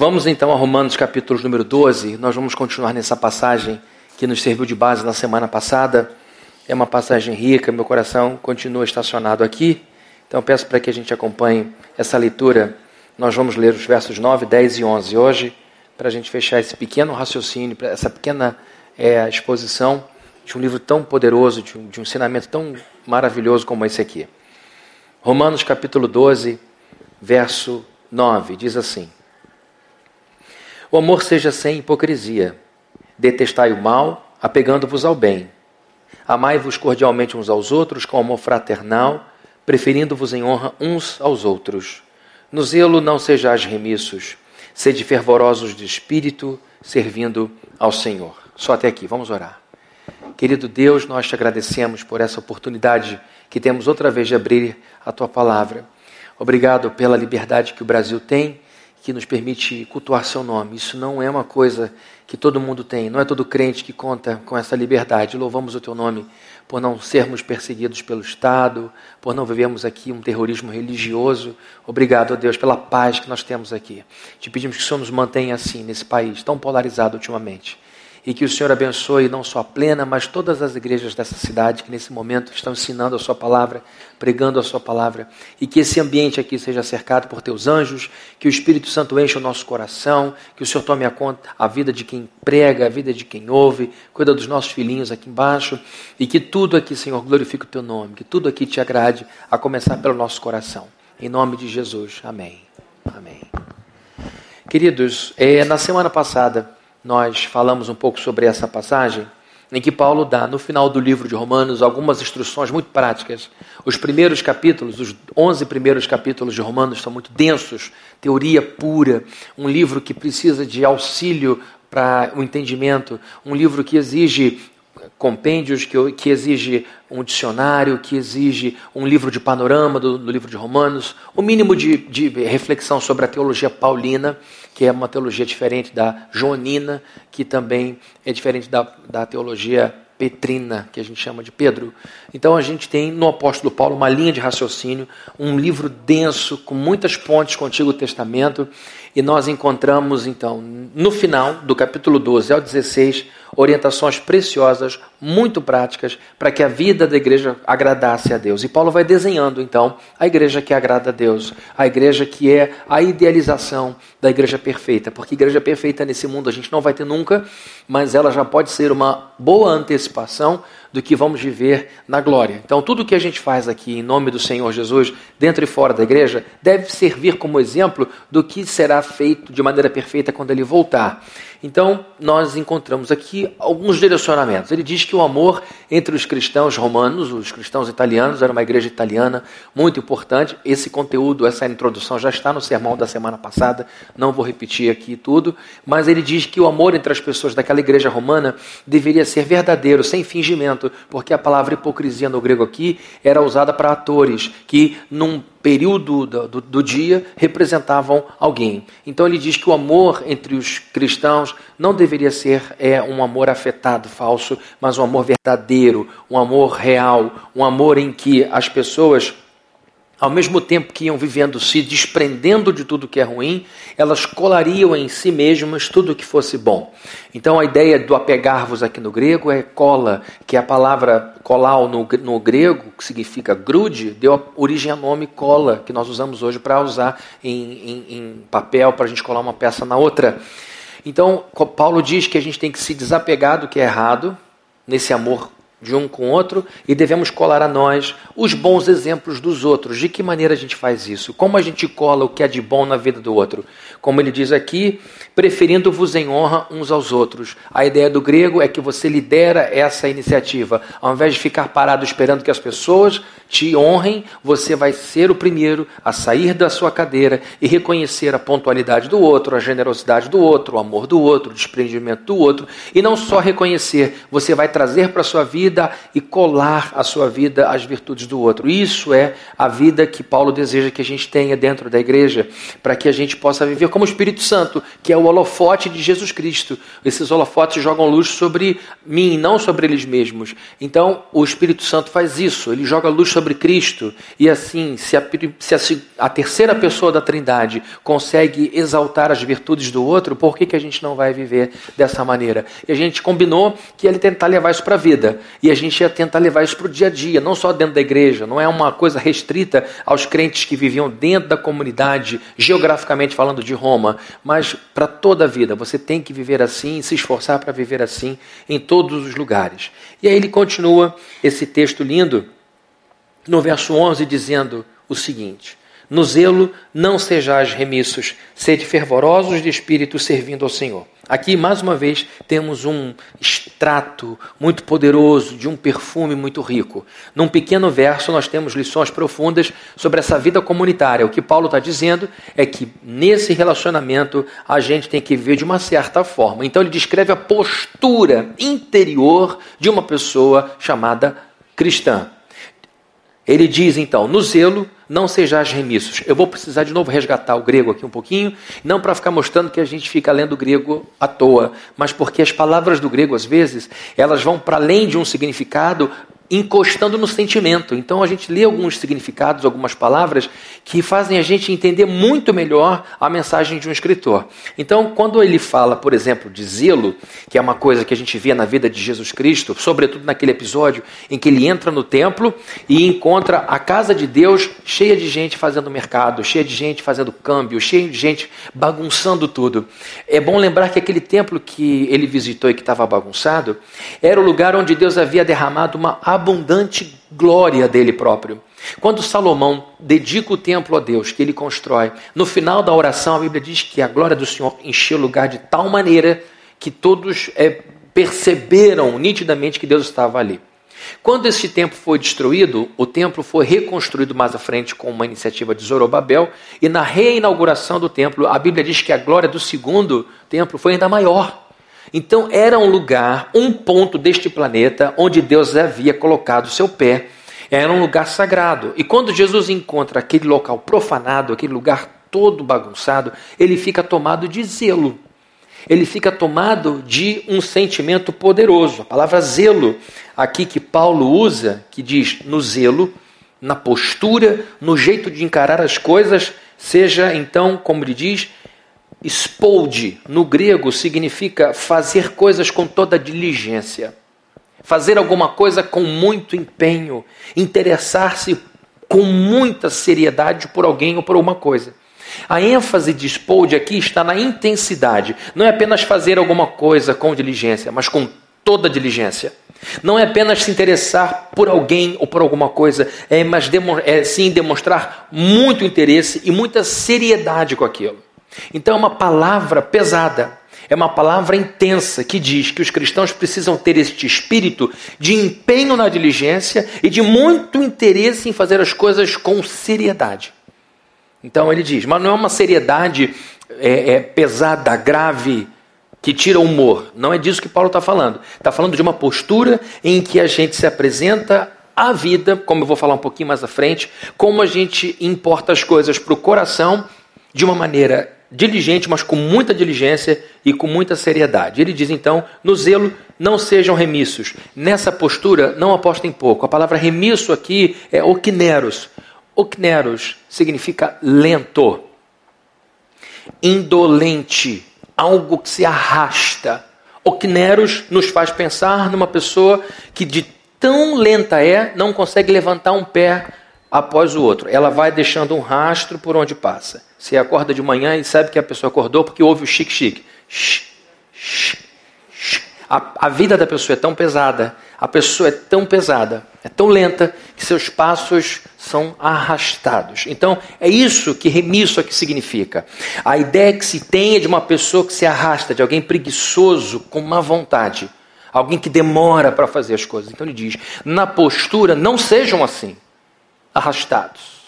Vamos então a Romanos capítulo número 12. Nós vamos continuar nessa passagem que nos serviu de base na semana passada. É uma passagem rica, meu coração continua estacionado aqui. Então peço para que a gente acompanhe essa leitura. Nós vamos ler os versos 9, 10 e 11 hoje, para a gente fechar esse pequeno raciocínio, essa pequena é, exposição de um livro tão poderoso, de um, de um ensinamento tão maravilhoso como esse aqui. Romanos capítulo 12, verso 9, diz assim: O amor seja sem hipocrisia, detestai o mal, apegando-vos ao bem. Amai-vos cordialmente uns aos outros com amor fraternal, preferindo-vos em honra uns aos outros. No zelo não sejais remissos, sede fervorosos de espírito, servindo ao Senhor. Só até aqui, vamos orar. Querido Deus, nós te agradecemos por essa oportunidade que temos outra vez de abrir a tua palavra. Obrigado pela liberdade que o Brasil tem, que nos permite cultuar seu nome. Isso não é uma coisa que todo mundo tem, não é todo crente que conta com essa liberdade. Louvamos o teu nome por não sermos perseguidos pelo Estado, por não vivermos aqui um terrorismo religioso. Obrigado, Deus, pela paz que nós temos aqui. Te pedimos que o Senhor nos mantenha assim nesse país tão polarizado ultimamente e que o Senhor abençoe não só a plena, mas todas as igrejas dessa cidade que nesse momento estão ensinando a Sua palavra, pregando a Sua palavra, e que esse ambiente aqui seja cercado por Teus anjos, que o Espírito Santo encha o nosso coração, que o Senhor tome a conta a vida de quem prega, a vida de quem ouve, cuida dos nossos filhinhos aqui embaixo, e que tudo aqui, Senhor, glorifique o Teu nome, que tudo aqui te agrade, a começar pelo nosso coração. Em nome de Jesus. Amém. Amém. Queridos, é, na semana passada nós falamos um pouco sobre essa passagem, em que Paulo dá, no final do livro de Romanos, algumas instruções muito práticas. Os primeiros capítulos, os 11 primeiros capítulos de Romanos, são muito densos, teoria pura, um livro que precisa de auxílio para o entendimento, um livro que exige compêndios, que, que exige um dicionário, que exige um livro de panorama do, do livro de Romanos, o um mínimo de, de reflexão sobre a teologia paulina, que é uma teologia diferente da joanina, que também é diferente da, da teologia Petrina, que a gente chama de Pedro. Então a gente tem no apóstolo Paulo uma linha de raciocínio, um livro denso, com muitas pontes com o Antigo Testamento, e nós encontramos então, no final do capítulo 12 ao 16, orientações preciosas, muito práticas, para que a vida da igreja agradasse a Deus. E Paulo vai desenhando então a igreja que agrada a Deus, a igreja que é a idealização da igreja perfeita, porque igreja perfeita nesse mundo a gente não vai ter nunca, mas ela já pode ser uma boa antecipação do que vamos viver na glória. Então, tudo que a gente faz aqui em nome do Senhor Jesus, dentro e fora da igreja, deve servir como exemplo do que será feito de maneira perfeita quando ele voltar. Então, nós encontramos aqui alguns direcionamentos. Ele diz que o amor entre os cristãos romanos, os cristãos italianos, era uma igreja italiana muito importante. Esse conteúdo, essa introdução já está no sermão da semana passada, não vou repetir aqui tudo, mas ele diz que o amor entre as pessoas daquela igreja romana deveria ser verdadeiro, sem fingimento, porque a palavra hipocrisia no grego aqui era usada para atores que, num período do, do, do, dia representavam alguém. Então ele diz que o amor entre os cristãos não deveria ser é, um amor afetado, falso, mas um amor verdadeiro, um amor real, um amor em que as pessoas ao mesmo tempo que iam vivendo se desprendendo de tudo que é ruim, elas colariam em si mesmas tudo que fosse bom. Então a ideia do apegar-vos aqui no grego é cola, que é a palavra colau no, no grego, que significa grude, deu origem ao nome cola, que nós usamos hoje para usar em, em, em papel, para a gente colar uma peça na outra. Então Paulo diz que a gente tem que se desapegar do que é errado, nesse amor de um com o outro e devemos colar a nós os bons exemplos dos outros. De que maneira a gente faz isso? Como a gente cola o que é de bom na vida do outro? Como ele diz aqui, preferindo-vos em honra uns aos outros. A ideia do grego é que você lidera essa iniciativa. Ao invés de ficar parado esperando que as pessoas te honrem, você vai ser o primeiro a sair da sua cadeira e reconhecer a pontualidade do outro, a generosidade do outro, o amor do outro, o desprendimento do outro. E não só reconhecer, você vai trazer para a sua vida vida e colar a sua vida às virtudes do outro. Isso é a vida que Paulo deseja que a gente tenha dentro da igreja, para que a gente possa viver como o Espírito Santo, que é o holofote de Jesus Cristo. Esses holofotes jogam luz sobre mim, não sobre eles mesmos. Então, o Espírito Santo faz isso, ele joga luz sobre Cristo, e assim, se a, se a, a terceira pessoa da Trindade consegue exaltar as virtudes do outro, por que, que a gente não vai viver dessa maneira? E a gente combinou que ele tentar levar isso para a vida, e a gente ia tentar levar isso para o dia a dia, não só dentro da igreja, não é uma coisa restrita aos crentes que viviam dentro da comunidade, geograficamente falando de Roma, mas para toda a vida. Você tem que viver assim, se esforçar para viver assim em todos os lugares. E aí ele continua esse texto lindo no verso 11 dizendo o seguinte: no zelo, não sejais remissos, sede fervorosos de espírito servindo ao Senhor. Aqui, mais uma vez, temos um extrato muito poderoso de um perfume muito rico. Num pequeno verso, nós temos lições profundas sobre essa vida comunitária. O que Paulo está dizendo é que nesse relacionamento a gente tem que viver de uma certa forma. Então, ele descreve a postura interior de uma pessoa chamada cristã. Ele diz então: no zelo não sejais remissos. Eu vou precisar de novo resgatar o grego aqui um pouquinho, não para ficar mostrando que a gente fica lendo o grego à toa, mas porque as palavras do grego, às vezes, elas vão para além de um significado encostando no sentimento. Então a gente lê alguns significados, algumas palavras que fazem a gente entender muito melhor a mensagem de um escritor. Então, quando ele fala, por exemplo, de zelo, que é uma coisa que a gente vê na vida de Jesus Cristo, sobretudo naquele episódio em que ele entra no templo e encontra a casa de Deus cheia de gente fazendo mercado, cheia de gente fazendo câmbio, cheia de gente bagunçando tudo. É bom lembrar que aquele templo que ele visitou e que estava bagunçado era o lugar onde Deus havia derramado uma abundante glória dele próprio. Quando Salomão dedica o templo a Deus, que ele constrói, no final da oração a Bíblia diz que a glória do Senhor encheu o lugar de tal maneira que todos é, perceberam nitidamente que Deus estava ali. Quando esse templo foi destruído, o templo foi reconstruído mais à frente com uma iniciativa de Zorobabel, e na reinauguração do templo, a Bíblia diz que a glória do segundo templo foi ainda maior. Então era um lugar, um ponto deste planeta onde Deus havia colocado seu pé. Era um lugar sagrado. E quando Jesus encontra aquele local profanado, aquele lugar todo bagunçado, ele fica tomado de zelo. Ele fica tomado de um sentimento poderoso. A palavra zelo, aqui que Paulo usa, que diz no zelo, na postura, no jeito de encarar as coisas, seja então, como ele diz, Spolde, no grego, significa fazer coisas com toda diligência, fazer alguma coisa com muito empenho, interessar-se com muita seriedade por alguém ou por alguma coisa. A ênfase de Spolde aqui está na intensidade. Não é apenas fazer alguma coisa com diligência, mas com toda diligência. Não é apenas se interessar por alguém ou por alguma coisa, é, mas é sim demonstrar muito interesse e muita seriedade com aquilo. Então é uma palavra pesada, é uma palavra intensa que diz que os cristãos precisam ter este espírito de empenho na diligência e de muito interesse em fazer as coisas com seriedade. Então ele diz, mas não é uma seriedade é, é, pesada, grave, que tira o humor. Não é disso que Paulo está falando. Está falando de uma postura em que a gente se apresenta à vida, como eu vou falar um pouquinho mais à frente, como a gente importa as coisas para o coração de uma maneira diligente, mas com muita diligência e com muita seriedade. Ele diz então: no zelo não sejam remissos. Nessa postura não apostem pouco. A palavra remisso aqui é okneros. Okneros significa lento, indolente, algo que se arrasta. Okneros nos faz pensar numa pessoa que de tão lenta é, não consegue levantar um pé após o outro. Ela vai deixando um rastro por onde passa. Você acorda de manhã e sabe que a pessoa acordou porque ouve o chique-chique. A, a vida da pessoa é tão pesada, a pessoa é tão pesada, é tão lenta, que seus passos são arrastados. Então, é isso que remisso aqui significa. A ideia que se tem é de uma pessoa que se arrasta, de alguém preguiçoso, com má vontade. Alguém que demora para fazer as coisas. Então ele diz: na postura, não sejam assim arrastados.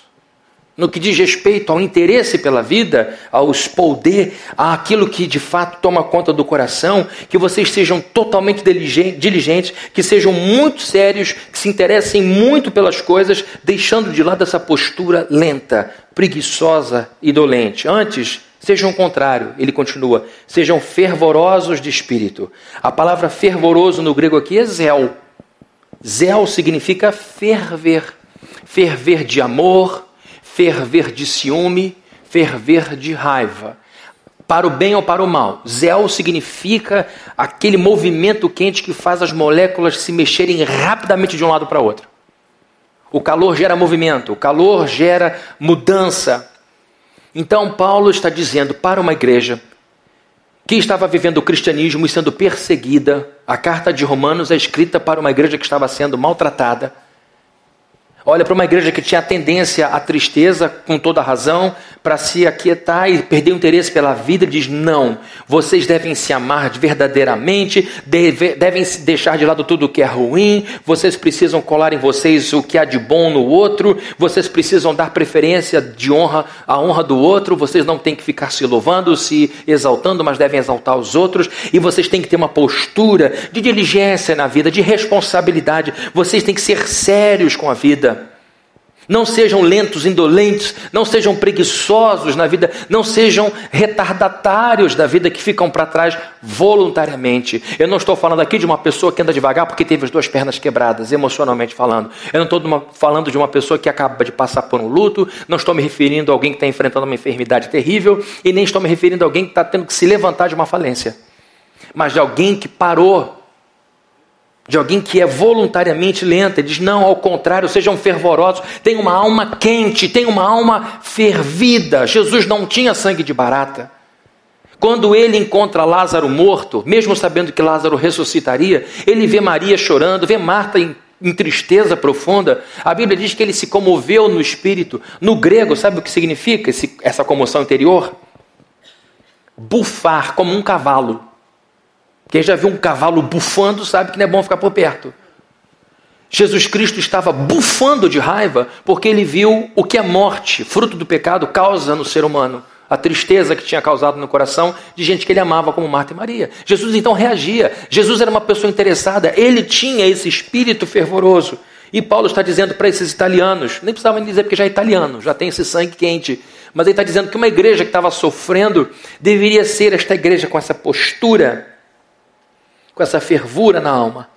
no que diz respeito ao interesse pela vida, ao espolder, àquilo que de fato toma conta do coração, que vocês sejam totalmente diligentes, que sejam muito sérios, que se interessem muito pelas coisas, deixando de lado essa postura lenta, preguiçosa e dolente. Antes, sejam o contrário, ele continua, sejam fervorosos de espírito. A palavra fervoroso no grego aqui é zel. Zel significa ferver, ferver de amor, ferver de ciúme, ferver de raiva. Para o bem ou para o mal. Zel significa aquele movimento quente que faz as moléculas se mexerem rapidamente de um lado para outro. O calor gera movimento, o calor gera mudança. Então, Paulo está dizendo para uma igreja que estava vivendo o cristianismo e sendo perseguida, a carta de Romanos é escrita para uma igreja que estava sendo maltratada Olha para uma igreja que tinha tendência à tristeza, com toda razão, para se aquietar e perder o interesse pela vida, diz: não, vocês devem se amar verdadeiramente, deve, devem deixar de lado tudo o que é ruim, vocês precisam colar em vocês o que há de bom no outro, vocês precisam dar preferência de honra à honra do outro, vocês não têm que ficar se louvando, se exaltando, mas devem exaltar os outros, e vocês têm que ter uma postura de diligência na vida, de responsabilidade, vocês têm que ser sérios com a vida. Não sejam lentos, indolentes, não sejam preguiçosos na vida, não sejam retardatários da vida que ficam para trás voluntariamente. Eu não estou falando aqui de uma pessoa que anda devagar porque teve as duas pernas quebradas, emocionalmente falando. Eu não estou falando de uma pessoa que acaba de passar por um luto, não estou me referindo a alguém que está enfrentando uma enfermidade terrível e nem estou me referindo a alguém que está tendo que se levantar de uma falência, mas de alguém que parou de alguém que é voluntariamente lenta. Ele diz: não, ao contrário, sejam fervorosos, tenham uma alma quente, tenham uma alma fervida. Jesus não tinha sangue de barata. Quando ele encontra Lázaro morto, mesmo sabendo que Lázaro ressuscitaria, ele vê Maria chorando, vê Marta em, em tristeza profunda. A Bíblia diz que ele se comoveu no espírito. No grego, sabe o que significa esse, essa comoção interior? Bufar como um cavalo. Quem já viu um cavalo bufando sabe que não é bom ficar por perto. Jesus Cristo estava bufando de raiva porque ele viu o que a morte, fruto do pecado, causa no ser humano. A tristeza que tinha causado no coração de gente que ele amava, como Marta e Maria. Jesus então reagia. Jesus era uma pessoa interessada, ele tinha esse espírito fervoroso. E Paulo está dizendo para esses italianos, nem precisava dizer porque já é italiano, já tem esse sangue quente. Mas ele está dizendo que uma igreja que estava sofrendo deveria ser esta igreja com essa postura com essa fervura na alma.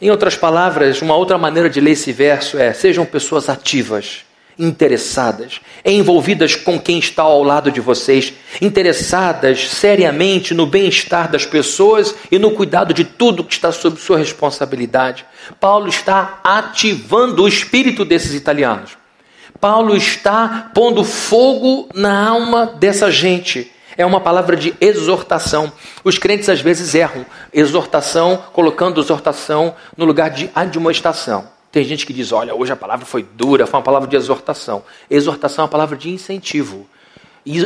Em outras palavras, uma outra maneira de ler esse verso é: sejam pessoas ativas, interessadas, envolvidas com quem está ao lado de vocês, interessadas seriamente no bem-estar das pessoas e no cuidado de tudo que está sob sua responsabilidade. Paulo está ativando o espírito desses italianos. Paulo está pondo fogo na alma dessa gente é uma palavra de exortação. Os crentes às vezes erram. Exortação, colocando exortação no lugar de admoestação. Tem gente que diz: olha, hoje a palavra foi dura, foi uma palavra de exortação. Exortação é uma palavra de incentivo.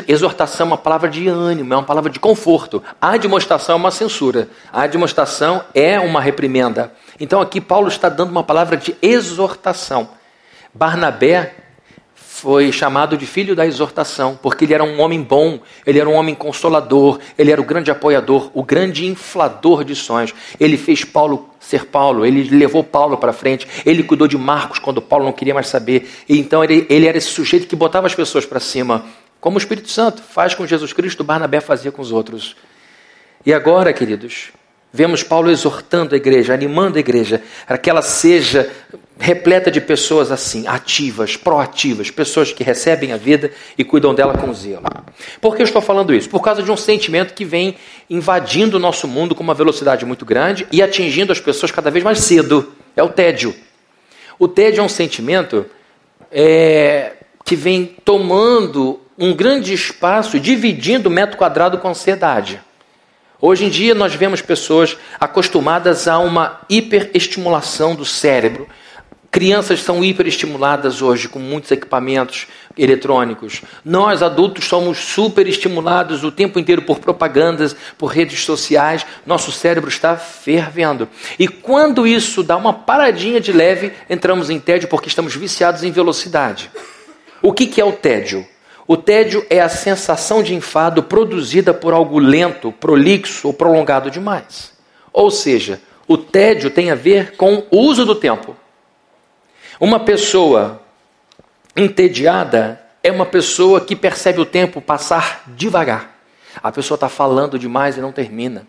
Exortação é uma palavra de ânimo, é uma palavra de conforto. A admoestação é uma censura. A admoestação é uma reprimenda. Então aqui Paulo está dando uma palavra de exortação. Barnabé foi chamado de filho da exortação, porque ele era um homem bom, ele era um homem consolador, ele era o grande apoiador, o grande inflador de sonhos. Ele fez Paulo ser Paulo, ele levou Paulo para frente, ele cuidou de Marcos quando Paulo não queria mais saber. E então ele, ele era esse sujeito que botava as pessoas para cima, como o Espírito Santo faz com Jesus Cristo, Barnabé fazia com os outros. E agora, queridos, Vemos Paulo exortando a igreja, animando a igreja, para que ela seja repleta de pessoas assim, ativas, proativas, pessoas que recebem a vida e cuidam dela com zelo. Por que eu estou falando isso? Por causa de um sentimento que vem invadindo o nosso mundo com uma velocidade muito grande e atingindo as pessoas cada vez mais cedo. É o tédio. O tédio é um sentimento é, que vem tomando um grande espaço, dividindo o metro quadrado com ansiedade. Hoje em dia nós vemos pessoas acostumadas a uma hiperestimulação do cérebro. Crianças são hiperestimuladas hoje com muitos equipamentos eletrônicos. Nós, adultos, somos superestimulados o tempo inteiro por propagandas, por redes sociais. Nosso cérebro está fervendo. E quando isso dá uma paradinha de leve, entramos em tédio porque estamos viciados em velocidade. O que, que é o tédio? O tédio é a sensação de enfado produzida por algo lento, prolixo ou prolongado demais. Ou seja, o tédio tem a ver com o uso do tempo. Uma pessoa entediada é uma pessoa que percebe o tempo passar devagar. A pessoa está falando demais e não termina.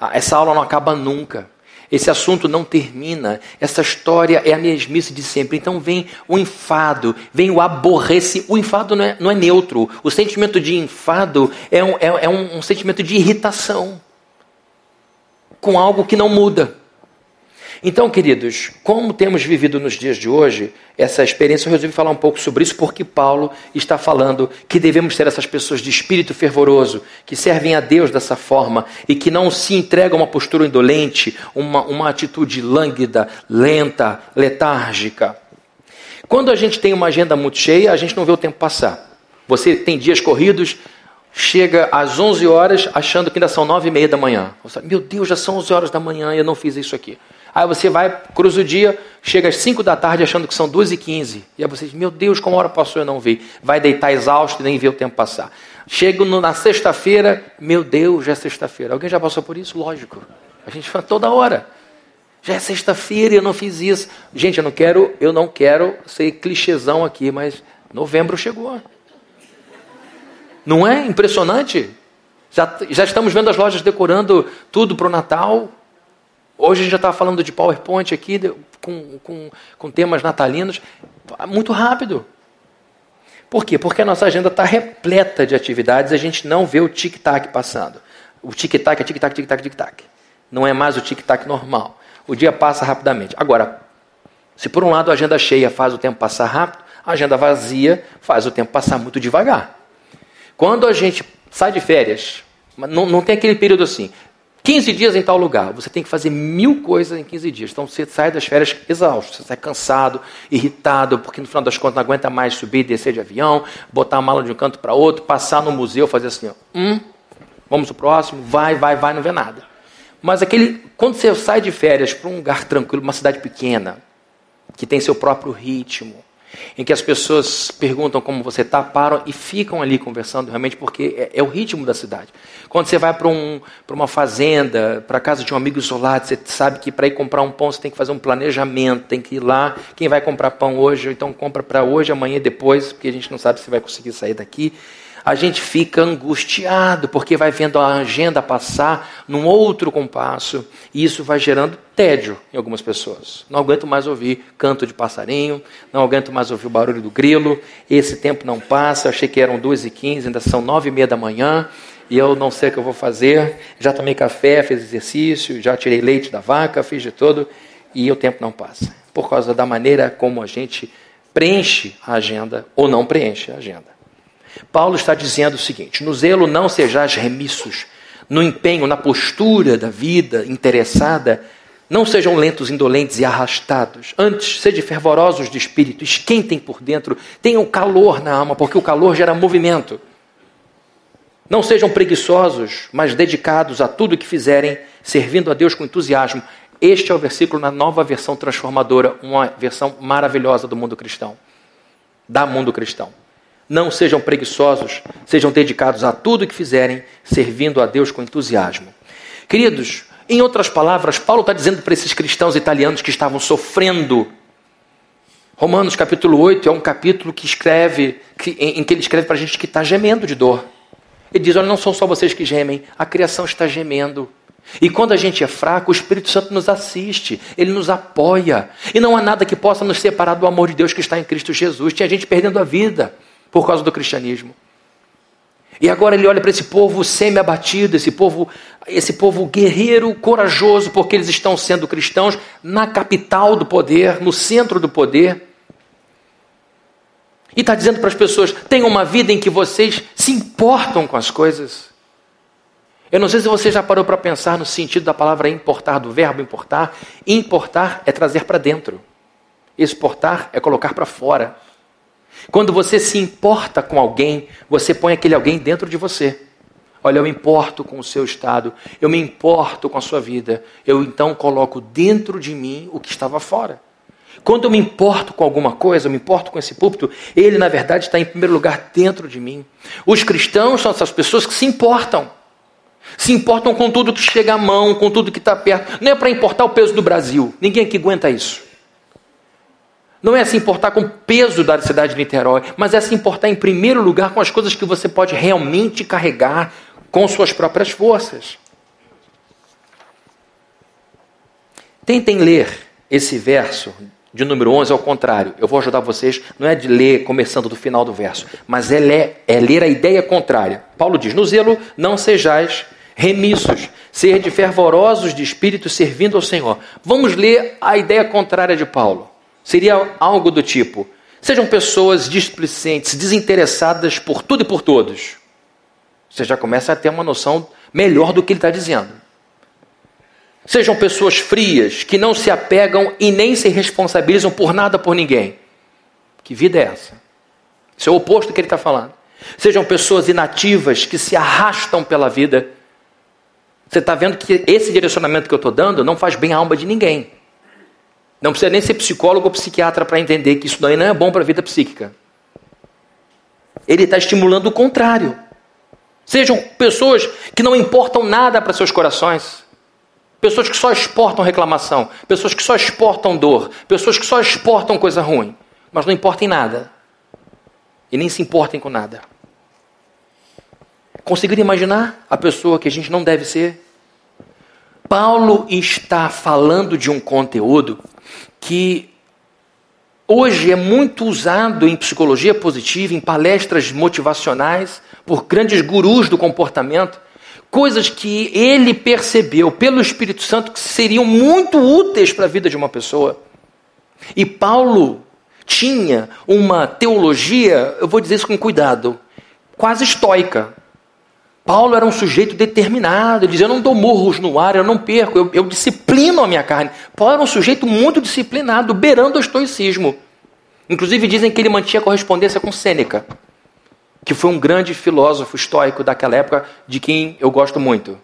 Ah, essa aula não acaba nunca. Esse assunto não termina. Essa história é a mesmice de sempre. Então vem o enfado, vem o aborrece. O enfado não é, não é neutro. O sentimento de enfado é um, é, é um, um sentimento de irritação com algo que não muda. Então, queridos, como temos vivido nos dias de hoje essa experiência, eu resolvi falar um pouco sobre isso, porque Paulo está falando que devemos ser essas pessoas de espírito fervoroso, que servem a Deus dessa forma e que não se entregam a uma postura indolente, uma, uma atitude lânguida, lenta, letárgica. Quando a gente tem uma agenda muito cheia, a gente não vê o tempo passar. Você tem dias corridos, chega às 11 horas achando que ainda são 9 e meia da manhã. Você, Meu Deus, já são 11 horas da manhã e eu não fiz isso aqui. Aí você vai, cruza o dia, chega às 5 da tarde achando que são 2 e 15 E aí você diz, meu Deus, como a hora passou eu não vi. Vai deitar exausto e nem vê o tempo passar. Chego na sexta-feira, meu Deus, já é sexta-feira. Alguém já passou por isso? Lógico. A gente fala toda hora. Já é sexta-feira e eu não fiz isso. Gente, eu não quero, eu não quero ser clichêzão aqui, mas novembro chegou. Não é impressionante? Já, já estamos vendo as lojas decorando tudo para o Natal. Hoje a gente já estava falando de PowerPoint aqui, com, com, com temas natalinos, muito rápido. Por quê? Porque a nossa agenda está repleta de atividades e a gente não vê o tic-tac passando. O tic-tac é tic-tac, tic-tac, tic-tac. Não é mais o tic-tac normal. O dia passa rapidamente. Agora, se por um lado a agenda cheia faz o tempo passar rápido, a agenda vazia faz o tempo passar muito devagar. Quando a gente sai de férias, não, não tem aquele período assim, 15 dias em tal lugar, você tem que fazer mil coisas em 15 dias. Então você sai das férias exausto, você sai cansado, irritado, porque no final das contas não aguenta mais subir e descer de avião, botar a mala de um canto para outro, passar no museu, fazer assim, ó, hum, vamos pro próximo, vai, vai, vai, não vê nada. Mas aquele, quando você sai de férias para um lugar tranquilo, uma cidade pequena, que tem seu próprio ritmo, em que as pessoas perguntam como você está, param e ficam ali conversando realmente, porque é, é o ritmo da cidade. Quando você vai para um, uma fazenda, para a casa de um amigo isolado, você sabe que para ir comprar um pão você tem que fazer um planejamento, tem que ir lá, quem vai comprar pão hoje, então compra para hoje, amanhã, depois, porque a gente não sabe se vai conseguir sair daqui a gente fica angustiado, porque vai vendo a agenda passar num outro compasso, e isso vai gerando tédio em algumas pessoas. Não aguento mais ouvir canto de passarinho, não aguento mais ouvir o barulho do grilo, esse tempo não passa, achei que eram duas e quinze, ainda são nove e meia da manhã, e eu não sei o que eu vou fazer, já tomei café, fiz exercício, já tirei leite da vaca, fiz de tudo, e o tempo não passa. Por causa da maneira como a gente preenche a agenda ou não preenche a agenda. Paulo está dizendo o seguinte: no zelo não sejais remissos, no empenho, na postura da vida interessada, não sejam lentos, indolentes e arrastados. Antes, sede fervorosos de espírito, esquentem por dentro, tenham calor na alma, porque o calor gera movimento. Não sejam preguiçosos, mas dedicados a tudo que fizerem, servindo a Deus com entusiasmo. Este é o versículo na nova versão transformadora, uma versão maravilhosa do mundo cristão. Da mundo cristão. Não sejam preguiçosos, sejam dedicados a tudo que fizerem, servindo a Deus com entusiasmo. Queridos, em outras palavras, Paulo está dizendo para esses cristãos italianos que estavam sofrendo. Romanos capítulo 8 é um capítulo que escreve, que, em, em que ele escreve para a gente que está gemendo de dor. Ele diz: Olha, não são só vocês que gemem, a criação está gemendo. E quando a gente é fraco, o Espírito Santo nos assiste, ele nos apoia. E não há nada que possa nos separar do amor de Deus que está em Cristo Jesus. Tinha gente perdendo a vida por causa do cristianismo. E agora ele olha para esse povo semi-abatido, esse povo, esse povo guerreiro, corajoso, porque eles estão sendo cristãos na capital do poder, no centro do poder. E está dizendo para as pessoas: tenham uma vida em que vocês se importam com as coisas. Eu não sei se você já parou para pensar no sentido da palavra importar, do verbo importar. Importar é trazer para dentro. Exportar é colocar para fora. Quando você se importa com alguém, você põe aquele alguém dentro de você. Olha, eu me importo com o seu estado, eu me importo com a sua vida. Eu então coloco dentro de mim o que estava fora. Quando eu me importo com alguma coisa, eu me importo com esse púlpito, ele na verdade está em primeiro lugar dentro de mim. Os cristãos são essas pessoas que se importam. Se importam com tudo que chega à mão, com tudo que está perto. Não é para importar o peso do Brasil. Ninguém aqui aguenta isso. Não é se importar com o peso da cidade de Niterói, mas é se importar em primeiro lugar com as coisas que você pode realmente carregar com suas próprias forças. Tentem ler esse verso de número 11 ao contrário. Eu vou ajudar vocês, não é de ler começando do final do verso, mas é ler, é ler a ideia contrária. Paulo diz: No zelo não sejais remissos, ser de fervorosos de espírito servindo ao Senhor. Vamos ler a ideia contrária de Paulo. Seria algo do tipo: sejam pessoas displicentes, desinteressadas por tudo e por todos. Você já começa a ter uma noção melhor do que ele está dizendo. Sejam pessoas frias, que não se apegam e nem se responsabilizam por nada por ninguém. Que vida é essa? Isso é o oposto do que ele está falando. Sejam pessoas inativas que se arrastam pela vida você está vendo que esse direcionamento que eu estou dando não faz bem à alma de ninguém. Não precisa nem ser psicólogo ou psiquiatra para entender que isso daí não é bom para a vida psíquica. Ele está estimulando o contrário. Sejam pessoas que não importam nada para seus corações. Pessoas que só exportam reclamação. Pessoas que só exportam dor. Pessoas que só exportam coisa ruim. Mas não importam em nada. E nem se importem com nada. Conseguiram imaginar a pessoa que a gente não deve ser? Paulo está falando de um conteúdo que hoje é muito usado em psicologia positiva, em palestras motivacionais, por grandes gurus do comportamento, coisas que ele percebeu pelo Espírito Santo que seriam muito úteis para a vida de uma pessoa. E Paulo tinha uma teologia, eu vou dizer isso com cuidado, quase estoica. Paulo era um sujeito determinado, ele dizia: Eu não dou murros no ar, eu não perco, eu, eu disciplino a minha carne. Paulo era um sujeito muito disciplinado, beirando o estoicismo. Inclusive dizem que ele mantinha correspondência com Sêneca, que foi um grande filósofo estoico daquela época, de quem eu gosto muito.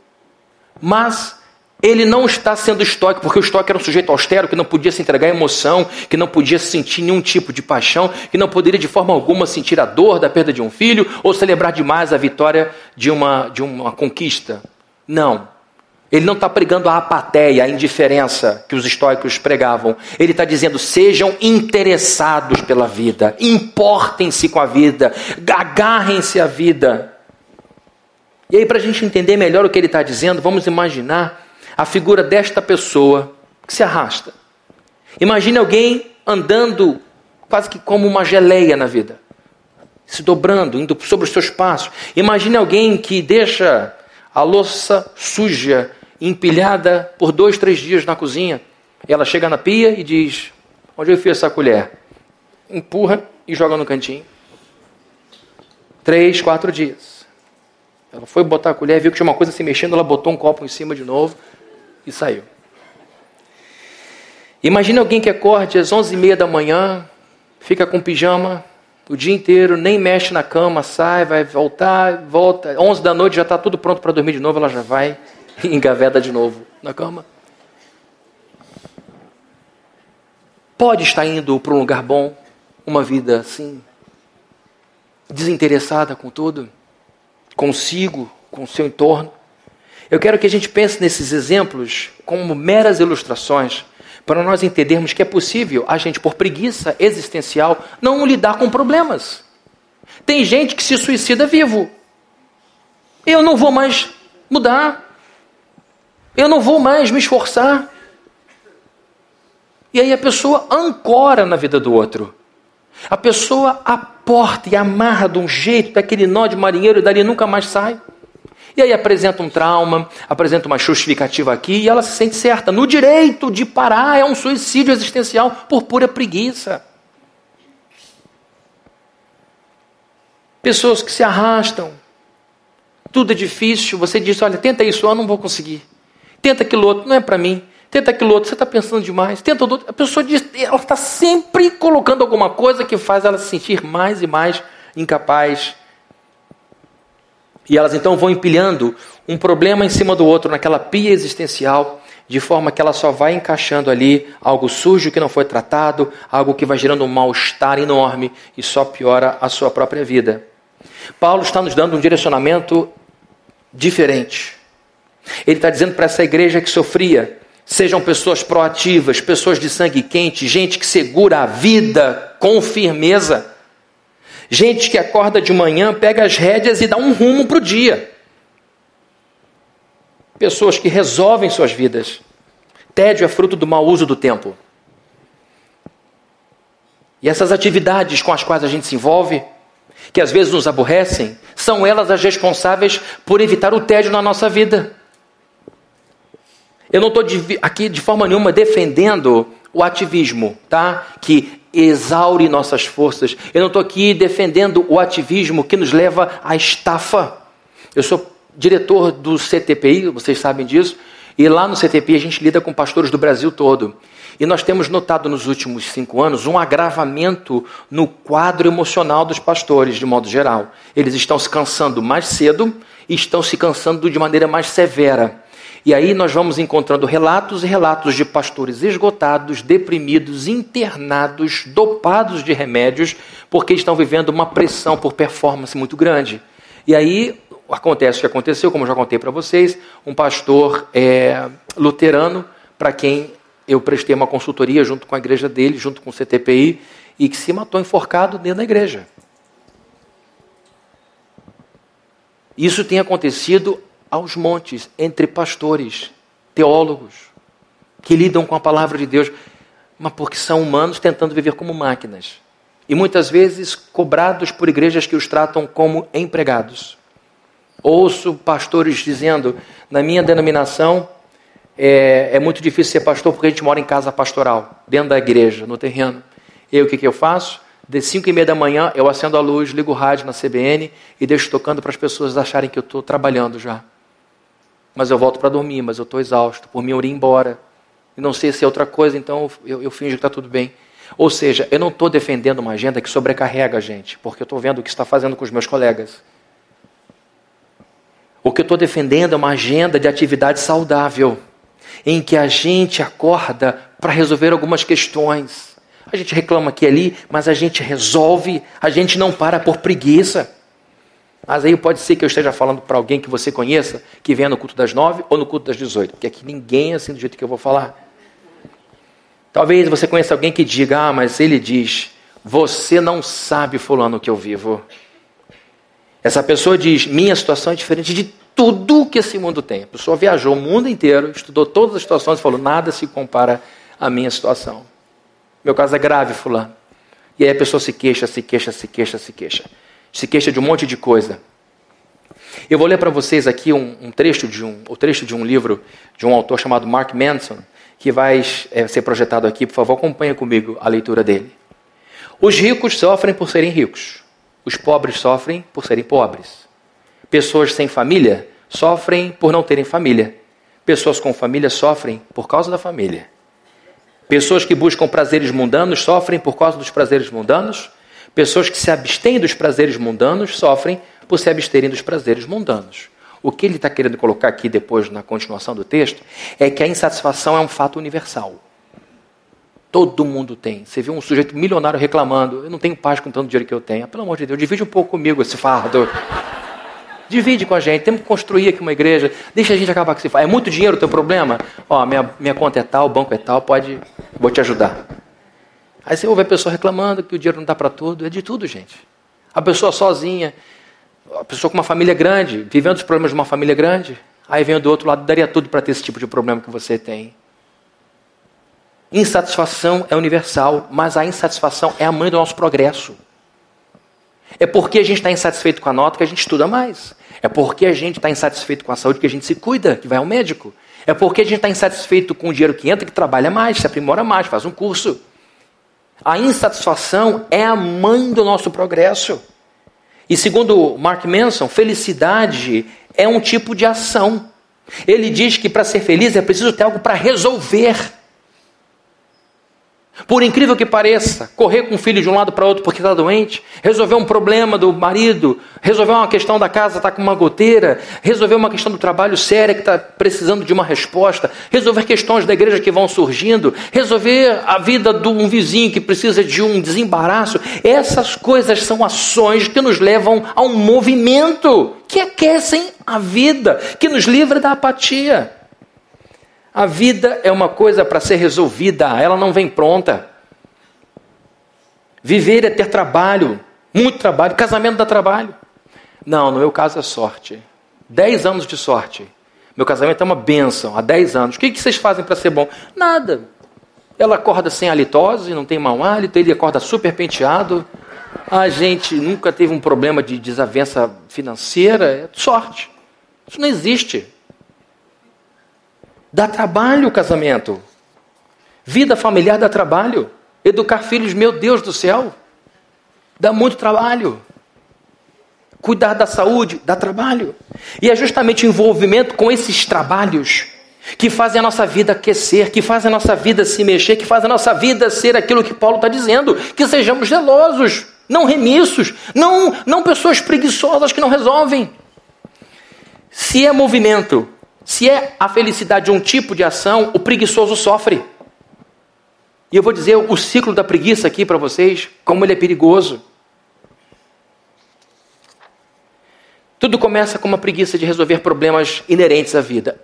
Mas ele não está sendo estoico, porque o estoico era um sujeito austero que não podia se entregar à emoção, que não podia sentir nenhum tipo de paixão, que não poderia de forma alguma sentir a dor da perda de um filho ou celebrar demais a vitória de uma, de uma conquista. Não. Ele não está pregando a apatia, a indiferença que os estoicos pregavam. Ele está dizendo: sejam interessados pela vida, importem-se com a vida, agarrem-se à vida. E aí, para a gente entender melhor o que ele está dizendo, vamos imaginar a figura desta pessoa que se arrasta. Imagine alguém andando quase que como uma geleia na vida, se dobrando, indo sobre os seus passos. Imagine alguém que deixa a louça suja, empilhada por dois, três dias na cozinha. Ela chega na pia e diz: Onde eu fiz essa colher? Empurra e joga no cantinho. Três, quatro dias. Ela foi botar a colher, viu que tinha uma coisa se mexendo, ela botou um copo em cima de novo e saiu. Imagine alguém que acorde às onze e meia da manhã, fica com pijama o dia inteiro, nem mexe na cama, sai, vai voltar, volta. Onze da noite já está tudo pronto para dormir de novo, ela já vai e engaveda de novo na cama. Pode estar indo para um lugar bom, uma vida assim, desinteressada com tudo, consigo, com o seu entorno. Eu quero que a gente pense nesses exemplos como meras ilustrações para nós entendermos que é possível a gente, por preguiça existencial, não lidar com problemas. Tem gente que se suicida vivo. Eu não vou mais mudar. Eu não vou mais me esforçar. E aí a pessoa ancora na vida do outro. A pessoa aporta e amarra de um jeito, daquele nó de marinheiro, e dali nunca mais sai. E aí apresenta um trauma, apresenta uma justificativa aqui e ela se sente certa. No direito de parar é um suicídio existencial por pura preguiça. Pessoas que se arrastam. Tudo é difícil. Você diz: olha, tenta isso, eu não vou conseguir. Tenta aquilo outro, não é para mim. tenta aquilo outro, você está pensando demais, tenta outro. A pessoa diz, ela está sempre colocando alguma coisa que faz ela se sentir mais e mais incapaz. E elas então vão empilhando um problema em cima do outro naquela pia existencial, de forma que ela só vai encaixando ali algo sujo que não foi tratado, algo que vai gerando um mal-estar enorme e só piora a sua própria vida. Paulo está nos dando um direcionamento diferente. Ele está dizendo para essa igreja que sofria Sejam pessoas proativas, pessoas de sangue quente, gente que segura a vida com firmeza. Gente que acorda de manhã, pega as rédeas e dá um rumo para o dia. Pessoas que resolvem suas vidas. Tédio é fruto do mau uso do tempo. E essas atividades com as quais a gente se envolve, que às vezes nos aborrecem, são elas as responsáveis por evitar o tédio na nossa vida. Eu não estou aqui de forma nenhuma defendendo o ativismo, tá? Que exaure nossas forças. Eu não estou aqui defendendo o ativismo que nos leva à estafa. Eu sou diretor do CTPI, vocês sabem disso, e lá no CTPI a gente lida com pastores do Brasil todo. E nós temos notado nos últimos cinco anos um agravamento no quadro emocional dos pastores, de modo geral. Eles estão se cansando mais cedo e estão se cansando de maneira mais severa. E aí nós vamos encontrando relatos e relatos de pastores esgotados, deprimidos, internados, dopados de remédios, porque estão vivendo uma pressão por performance muito grande. E aí acontece o que aconteceu, como já contei para vocês, um pastor é, luterano, para quem eu prestei uma consultoria junto com a igreja dele, junto com o CTPI, e que se matou enforcado dentro da igreja. Isso tem acontecido aos montes entre pastores, teólogos, que lidam com a palavra de Deus, mas porque são humanos tentando viver como máquinas. E muitas vezes cobrados por igrejas que os tratam como empregados. Ouço pastores dizendo: na minha denominação é, é, muito difícil ser pastor porque a gente mora em casa pastoral, dentro da igreja, no terreno. E o que, que eu faço? De 5 e meia da manhã eu acendo a luz, ligo o rádio na CBN e deixo tocando para as pessoas acharem que eu estou trabalhando já mas eu volto para dormir, mas eu estou exausto, por mim eu ir embora. E não sei se é outra coisa, então eu, eu finjo que está tudo bem. Ou seja, eu não estou defendendo uma agenda que sobrecarrega a gente, porque eu estou vendo o que está fazendo com os meus colegas. O que eu estou defendendo é uma agenda de atividade saudável, em que a gente acorda para resolver algumas questões. A gente reclama aqui e ali, mas a gente resolve, a gente não para por preguiça. Mas aí pode ser que eu esteja falando para alguém que você conheça, que venha no culto das nove ou no culto das dezoito, porque aqui ninguém é assim do jeito que eu vou falar. Talvez você conheça alguém que diga, ah, mas ele diz, você não sabe fulano que eu vivo. Essa pessoa diz, minha situação é diferente de tudo que esse mundo tem. A pessoa viajou o mundo inteiro, estudou todas as situações e falou, nada se compara à minha situação. Meu caso é grave, fulano. E aí a pessoa se queixa, se queixa, se queixa, se queixa se queixa de um monte de coisa. Eu vou ler para vocês aqui um, um, trecho de um, o trecho de um livro de um autor chamado Mark Manson, que vai é, ser projetado aqui. Por favor, acompanhe comigo a leitura dele. Os ricos sofrem por serem ricos. Os pobres sofrem por serem pobres. Pessoas sem família sofrem por não terem família. Pessoas com família sofrem por causa da família. Pessoas que buscam prazeres mundanos sofrem por causa dos prazeres mundanos. Pessoas que se abstêm dos prazeres mundanos sofrem por se absterem dos prazeres mundanos. O que ele está querendo colocar aqui depois na continuação do texto é que a insatisfação é um fato universal. Todo mundo tem. Você viu um sujeito milionário reclamando: Eu não tenho paz com tanto dinheiro que eu tenho. Pelo amor de Deus, divide um pouco comigo esse fardo. Divide com a gente. Temos que construir aqui uma igreja. Deixa a gente acabar com esse fardo. É muito dinheiro o teu problema? Ó, minha, minha conta é tal, o banco é tal, pode. Vou te ajudar. Aí você ouve a pessoa reclamando que o dinheiro não dá para tudo. É de tudo, gente. A pessoa sozinha, a pessoa com uma família grande, vivendo os problemas de uma família grande, aí vem do outro lado, daria tudo para ter esse tipo de problema que você tem. Insatisfação é universal, mas a insatisfação é a mãe do nosso progresso. É porque a gente está insatisfeito com a nota que a gente estuda mais. É porque a gente está insatisfeito com a saúde que a gente se cuida, que vai ao médico. É porque a gente está insatisfeito com o dinheiro que entra, que trabalha mais, se aprimora mais, faz um curso. A insatisfação é a mãe do nosso progresso. E segundo Mark Manson, felicidade é um tipo de ação. Ele diz que para ser feliz é preciso ter algo para resolver. Por incrível que pareça, correr com o filho de um lado para outro porque está doente, resolver um problema do marido, resolver uma questão da casa, está com uma goteira, resolver uma questão do trabalho séria que está precisando de uma resposta, resolver questões da igreja que vão surgindo, resolver a vida de um vizinho que precisa de um desembaraço. Essas coisas são ações que nos levam a um movimento que aquecem a vida, que nos livra da apatia. A vida é uma coisa para ser resolvida, ela não vem pronta. Viver é ter trabalho, muito trabalho, casamento dá trabalho. Não, no meu caso é sorte. Dez anos de sorte. Meu casamento é uma bênção, há dez anos. O que vocês fazem para ser bom? Nada. Ela acorda sem halitose, não tem mau hálito, ele acorda super penteado. A gente nunca teve um problema de desavença financeira. É sorte. Isso não existe. Dá trabalho o casamento. Vida familiar dá trabalho. Educar filhos, meu Deus do céu, dá muito trabalho. Cuidar da saúde dá trabalho. E é justamente o envolvimento com esses trabalhos que fazem a nossa vida aquecer, que fazem a nossa vida se mexer, que fazem a nossa vida ser aquilo que Paulo está dizendo, que sejamos zelosos, não remissos, não, não pessoas preguiçosas que não resolvem. Se é movimento se é a felicidade um tipo de ação, o preguiçoso sofre. E eu vou dizer o ciclo da preguiça aqui para vocês, como ele é perigoso. Tudo começa com uma preguiça de resolver problemas inerentes à vida.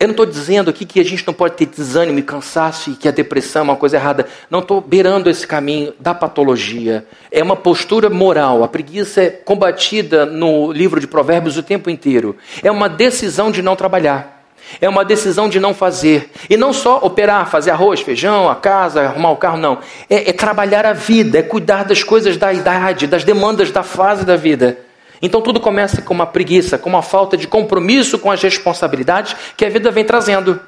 Eu não estou dizendo aqui que a gente não pode ter desânimo e cansaço e que a depressão é uma coisa errada. Não estou beirando esse caminho da patologia. É uma postura moral. A preguiça é combatida no livro de Provérbios o tempo inteiro. É uma decisão de não trabalhar. É uma decisão de não fazer. E não só operar, fazer arroz, feijão, a casa, arrumar o carro, não. É, é trabalhar a vida, é cuidar das coisas da idade, das demandas da fase da vida. Então tudo começa com uma preguiça, com uma falta de compromisso com as responsabilidades que a vida vem trazendo.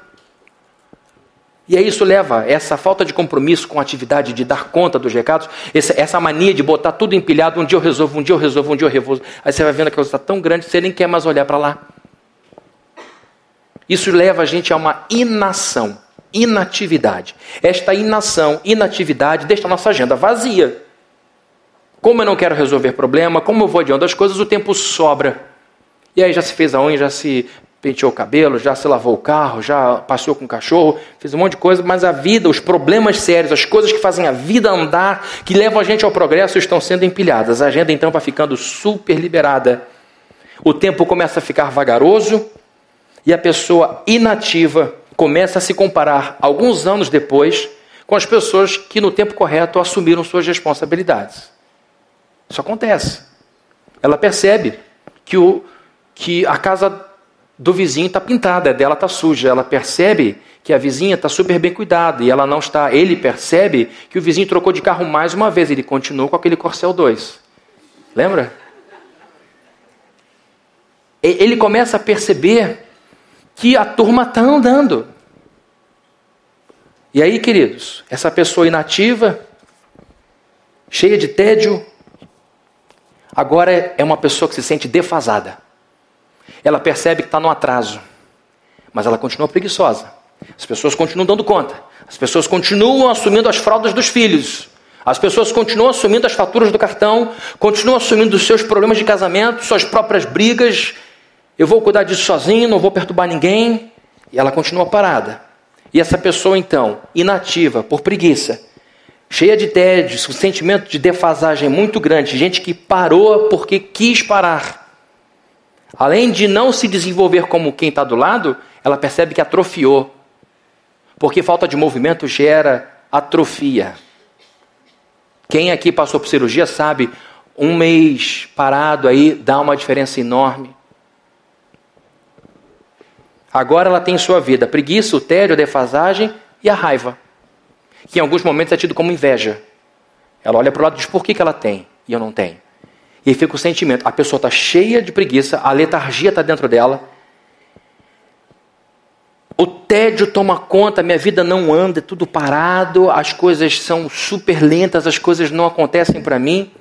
E aí isso leva essa falta de compromisso com a atividade de dar conta dos recados, essa, mania de botar tudo empilhado, um dia eu resolvo, um dia eu resolvo, um dia eu resolvo. Aí você vai vendo que a coisa está tão grande que você nem quer mais olhar para lá. Isso leva a gente a uma inação, inatividade. Esta inação, inatividade deixa a nossa agenda vazia. Como eu não quero resolver problema, como eu vou adiando as coisas, o tempo sobra. E aí já se fez a unha, já se penteou o cabelo, já se lavou o carro, já passeou com o cachorro, fez um monte de coisa, mas a vida, os problemas sérios, as coisas que fazem a vida andar, que levam a gente ao progresso, estão sendo empilhadas. A agenda então vai ficando super liberada. O tempo começa a ficar vagaroso e a pessoa inativa começa a se comparar alguns anos depois com as pessoas que no tempo correto assumiram suas responsabilidades. Isso acontece. Ela percebe que, o, que a casa do vizinho está pintada, a dela está suja. Ela percebe que a vizinha está super bem cuidada e ela não está. Ele percebe que o vizinho trocou de carro mais uma vez. Ele continua com aquele Corcel 2. Lembra? Ele começa a perceber que a turma está andando. E aí, queridos, essa pessoa inativa, cheia de tédio, Agora é uma pessoa que se sente defasada. Ela percebe que está no atraso, mas ela continua preguiçosa. As pessoas continuam dando conta. As pessoas continuam assumindo as fraldas dos filhos. As pessoas continuam assumindo as faturas do cartão, continuam assumindo os seus problemas de casamento, suas próprias brigas. Eu vou cuidar disso sozinho, não vou perturbar ninguém. E ela continua parada. E essa pessoa, então, inativa, por preguiça, cheia de tédio, um sentimento de defasagem muito grande, gente que parou porque quis parar. Além de não se desenvolver como quem está do lado, ela percebe que atrofiou. Porque falta de movimento gera atrofia. Quem aqui passou por cirurgia sabe, um mês parado aí dá uma diferença enorme. Agora ela tem sua vida preguiça, o tédio, a defasagem e a raiva que em alguns momentos é tido como inveja. Ela olha para o lado e diz: por que, que ela tem e eu não tenho? E fica o sentimento: a pessoa está cheia de preguiça, a letargia está dentro dela, o tédio toma conta, minha vida não anda, é tudo parado, as coisas são super lentas, as coisas não acontecem para mim,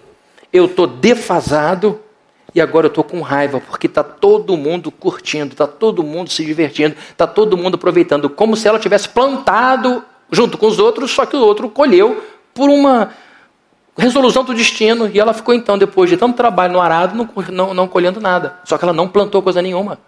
eu estou defasado, E agora eu estou com raiva porque está todo mundo curtindo, está todo mundo se divertindo, está todo mundo aproveitando, como se ela tivesse plantado junto com os outros, só que o outro colheu por uma resolução do destino. E ela ficou então, depois de tanto trabalho no arado, não, não, não colhendo nada. Só que ela não plantou coisa nenhuma.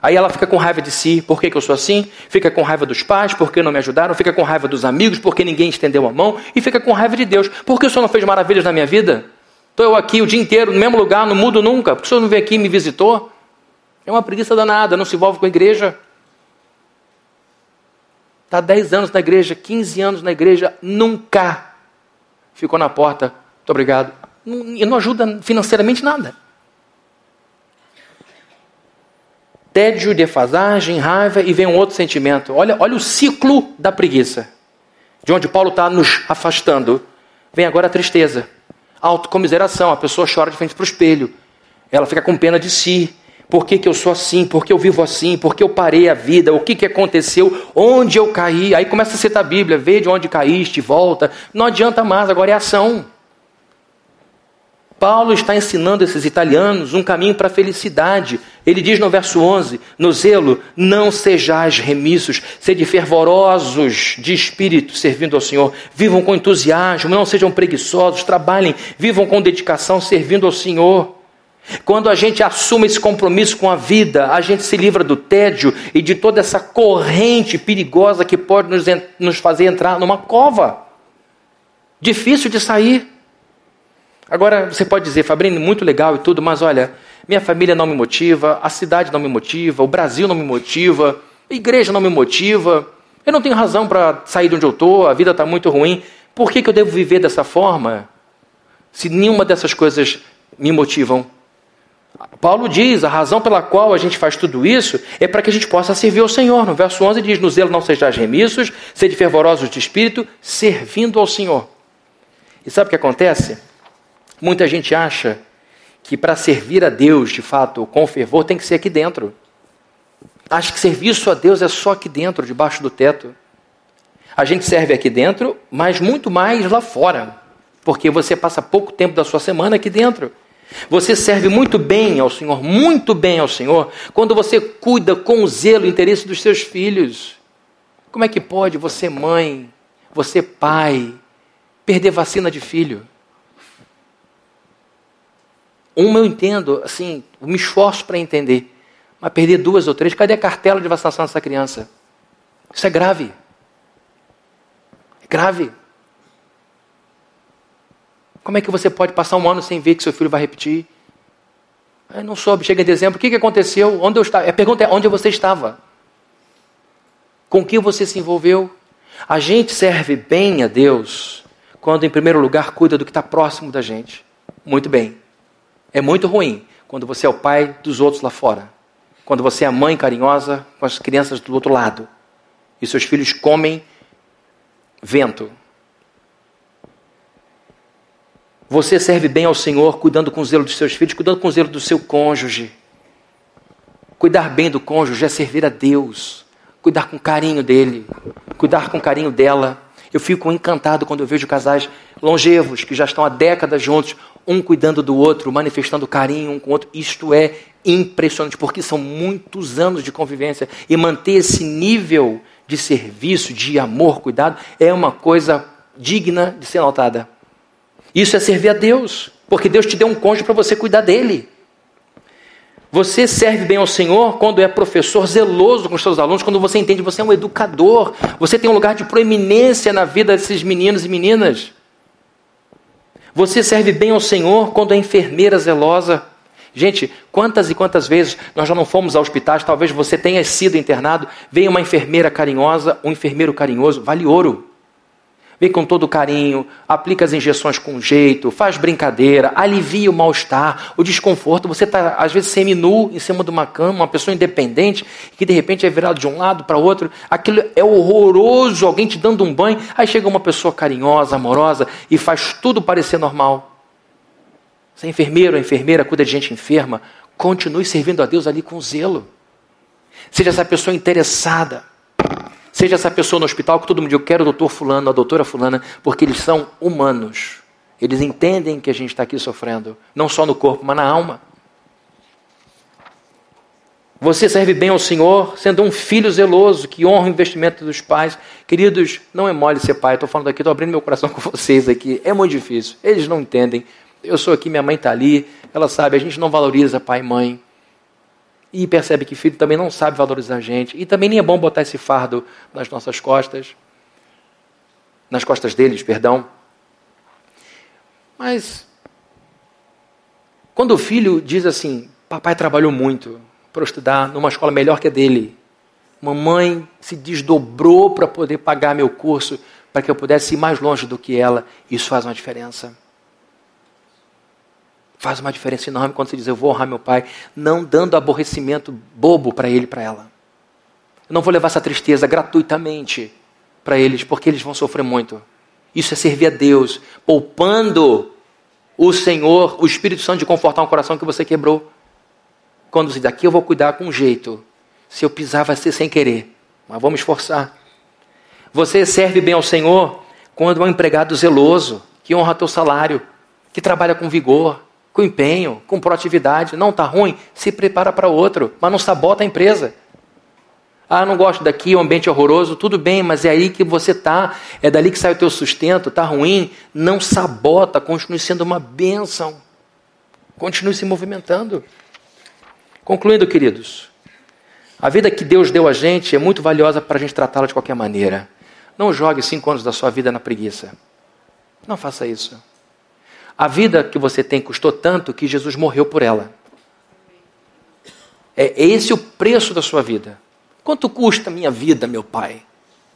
Aí ela fica com raiva de si, por que, que eu sou assim? Fica com raiva dos pais, porque não me ajudaram? Fica com raiva dos amigos, porque ninguém estendeu a mão? E fica com raiva de Deus, porque o Senhor não fez maravilhas na minha vida? Estou eu aqui o dia inteiro, no mesmo lugar, não mudo nunca, porque o Senhor não veio aqui e me visitou? É uma preguiça danada, não se envolve com a igreja. Está 10 anos na igreja, 15 anos na igreja, nunca ficou na porta. Muito obrigado. E não ajuda financeiramente nada. tédio, defasagem, raiva e vem um outro sentimento. Olha, olha o ciclo da preguiça. De onde Paulo está nos afastando. Vem agora a tristeza. Autocomiseração. A pessoa chora de frente para o espelho. Ela fica com pena de si. Por que, que eu sou assim? Por que eu vivo assim? Por que eu parei a vida? O que, que aconteceu? Onde eu caí? Aí começa a citar a Bíblia. Vê de onde caíste, volta. Não adianta mais, agora é ação. Paulo está ensinando esses italianos um caminho para a felicidade. Ele diz no verso 11: No zelo, não sejais remissos, sede fervorosos de espírito, servindo ao Senhor. Vivam com entusiasmo, não sejam preguiçosos, trabalhem, vivam com dedicação, servindo ao Senhor. Quando a gente assume esse compromisso com a vida, a gente se livra do tédio e de toda essa corrente perigosa que pode nos, nos fazer entrar numa cova. Difícil de sair. Agora, você pode dizer, Fabrini, muito legal e tudo, mas olha, minha família não me motiva, a cidade não me motiva, o Brasil não me motiva, a igreja não me motiva, eu não tenho razão para sair de onde eu estou, a vida está muito ruim. Por que, que eu devo viver dessa forma? Se nenhuma dessas coisas me motivam. Paulo diz, a razão pela qual a gente faz tudo isso é para que a gente possa servir ao Senhor. No verso 11 diz, no zelo não sejais remissos, sede fervorosos de espírito, servindo ao Senhor. E sabe o que acontece? Muita gente acha que para servir a Deus, de fato, com fervor, tem que ser aqui dentro. Acha que serviço a Deus é só aqui dentro, debaixo do teto. A gente serve aqui dentro, mas muito mais lá fora, porque você passa pouco tempo da sua semana aqui dentro. Você serve muito bem ao Senhor, muito bem ao Senhor, quando você cuida com zelo o interesse dos seus filhos. Como é que pode você, mãe, você, pai, perder vacina de filho? Uma eu entendo, assim, eu me esforço para entender. Mas perder duas ou três, cadê a cartela de vacinação dessa criança? Isso é grave. É grave. Como é que você pode passar um ano sem ver que seu filho vai repetir? Eu não soube, chega em dezembro, o que, que aconteceu? Onde eu estava? A pergunta é: onde você estava? Com que você se envolveu? A gente serve bem a Deus quando, em primeiro lugar, cuida do que está próximo da gente. Muito bem. É muito ruim quando você é o pai dos outros lá fora. Quando você é a mãe carinhosa com as crianças do outro lado. E seus filhos comem vento. Você serve bem ao Senhor, cuidando com zelo dos seus filhos, cuidando com zelo do seu cônjuge. Cuidar bem do cônjuge é servir a Deus. Cuidar com carinho dele, cuidar com carinho dela. Eu fico encantado quando eu vejo casais longevos que já estão há décadas juntos, um cuidando do outro, manifestando carinho um com o outro. Isto é impressionante, porque são muitos anos de convivência. E manter esse nível de serviço, de amor, cuidado, é uma coisa digna de ser notada. Isso é servir a Deus, porque Deus te deu um cônjuge para você cuidar dele. Você serve bem ao Senhor quando é professor zeloso com os seus alunos, quando você entende que você é um educador, você tem um lugar de proeminência na vida desses meninos e meninas. Você serve bem ao Senhor quando é enfermeira zelosa. Gente, quantas e quantas vezes nós já não fomos a hospitais, talvez você tenha sido internado, vem uma enfermeira carinhosa, um enfermeiro carinhoso, vale ouro vem com todo carinho, aplica as injeções com jeito, faz brincadeira, alivia o mal-estar, o desconforto. Você está, às vezes, semi-nu em cima de uma cama, uma pessoa independente, que de repente é virado de um lado para outro. Aquilo é horroroso, alguém te dando um banho. Aí chega uma pessoa carinhosa, amorosa e faz tudo parecer normal. Você é enfermeiro, enfermeira cuida de gente enferma, continue servindo a Deus ali com zelo. Seja essa pessoa interessada Seja essa pessoa no hospital que todo mundo diz, eu quero o doutor fulano, a doutora fulana, porque eles são humanos. Eles entendem que a gente está aqui sofrendo, não só no corpo, mas na alma. Você serve bem ao Senhor, sendo um filho zeloso, que honra o investimento dos pais. Queridos, não é mole ser pai. Estou falando aqui, estou abrindo meu coração com vocês aqui. É muito difícil. Eles não entendem. Eu sou aqui, minha mãe está ali. Ela sabe, a gente não valoriza pai e mãe. E percebe que filho também não sabe valorizar a gente. E também nem é bom botar esse fardo nas nossas costas. Nas costas deles, perdão. Mas, quando o filho diz assim: Papai trabalhou muito para estudar numa escola melhor que a dele. Mamãe se desdobrou para poder pagar meu curso, para que eu pudesse ir mais longe do que ela. Isso faz uma diferença. Faz uma diferença enorme quando você diz: Eu vou honrar meu pai, não dando aborrecimento bobo para ele e para ela. Eu não vou levar essa tristeza gratuitamente para eles, porque eles vão sofrer muito. Isso é servir a Deus, poupando o Senhor, o Espírito Santo de confortar um coração que você quebrou. Quando você diz, aqui eu vou cuidar com jeito. Se eu pisar, vai ser sem querer. Mas vamos esforçar. Você serve bem ao Senhor quando é um empregado zeloso, que honra teu salário, que trabalha com vigor, com empenho, com proatividade. Não está ruim? Se prepara para outro, mas não sabota a empresa. Ah, não gosto daqui, o ambiente é horroroso. Tudo bem, mas é aí que você está. É dali que sai o teu sustento. Está ruim? Não sabota. Continue sendo uma bênção. Continue se movimentando. Concluindo, queridos, a vida que Deus deu a gente é muito valiosa para a gente tratá-la de qualquer maneira. Não jogue cinco anos da sua vida na preguiça. Não faça isso. A vida que você tem custou tanto que Jesus morreu por ela. É esse o preço da sua vida. Quanto custa minha vida, meu pai?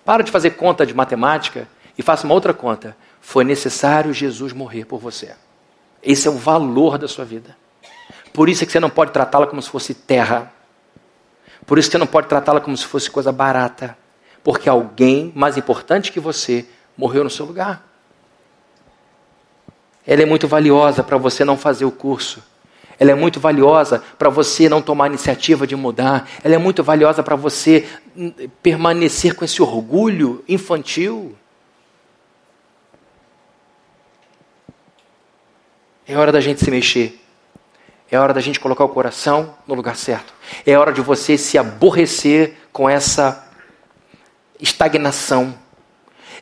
Para de fazer conta de matemática e faça uma outra conta. Foi necessário Jesus morrer por você. Esse é o valor da sua vida. Por isso é que você não pode tratá-la como se fosse terra. Por isso que você não pode tratá-la como se fosse coisa barata. Porque alguém mais importante que você morreu no seu lugar. Ela é muito valiosa para você não fazer o curso. Ela é muito valiosa para você não tomar a iniciativa de mudar. Ela é muito valiosa para você permanecer com esse orgulho infantil. É hora da gente se mexer. É hora da gente colocar o coração no lugar certo. É hora de você se aborrecer com essa estagnação.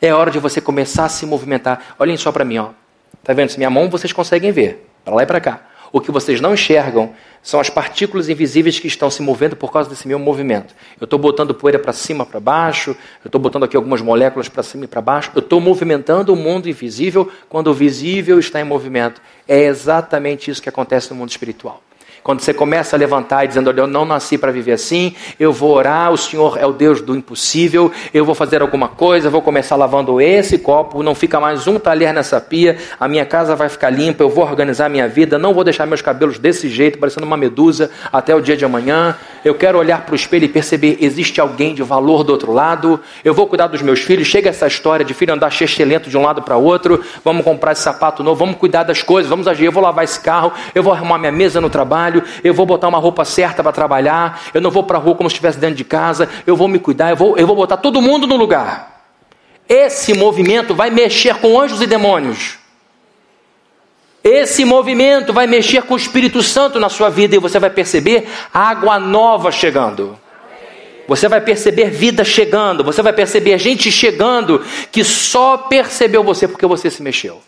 É hora de você começar a se movimentar. Olhem só para mim, ó. Tá vendo? Se minha mão vocês conseguem ver, para lá e para cá. O que vocês não enxergam são as partículas invisíveis que estão se movendo por causa desse meu movimento. Eu estou botando poeira para cima, para baixo, eu estou botando aqui algumas moléculas para cima e para baixo. Eu estou movimentando o mundo invisível quando o visível está em movimento. É exatamente isso que acontece no mundo espiritual. Quando você começa a levantar e dizendo, olha, eu não nasci para viver assim, eu vou orar, o Senhor é o Deus do impossível, eu vou fazer alguma coisa, vou começar lavando esse copo, não fica mais um talher nessa pia, a minha casa vai ficar limpa, eu vou organizar minha vida, não vou deixar meus cabelos desse jeito, parecendo uma medusa, até o dia de amanhã. Eu quero olhar para o espelho e perceber, existe alguém de valor do outro lado, eu vou cuidar dos meus filhos, chega essa história de filho andar lento de um lado para outro, vamos comprar esse sapato novo, vamos cuidar das coisas, vamos agir, eu vou lavar esse carro, eu vou arrumar minha mesa no trabalho, eu vou botar uma roupa certa para trabalhar, eu não vou para a rua como se estivesse dentro de casa, eu vou me cuidar, eu vou, eu vou botar todo mundo no lugar. Esse movimento vai mexer com anjos e demônios. Esse movimento vai mexer com o Espírito Santo na sua vida e você vai perceber água nova chegando. Você vai perceber vida chegando, você vai perceber gente chegando que só percebeu você porque você se mexeu.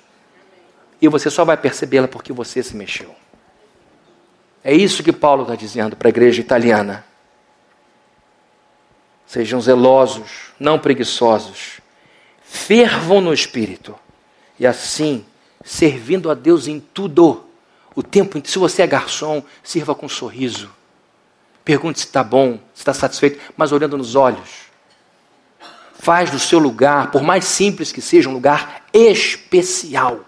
E você só vai percebê-la porque você se mexeu. É isso que Paulo está dizendo para a igreja italiana. Sejam zelosos, não preguiçosos, fervam no espírito, e assim, servindo a Deus em tudo, o tempo se você é garçom, sirva com um sorriso. Pergunte se está bom, se está satisfeito, mas olhando nos olhos. Faz do seu lugar, por mais simples que seja, um lugar especial.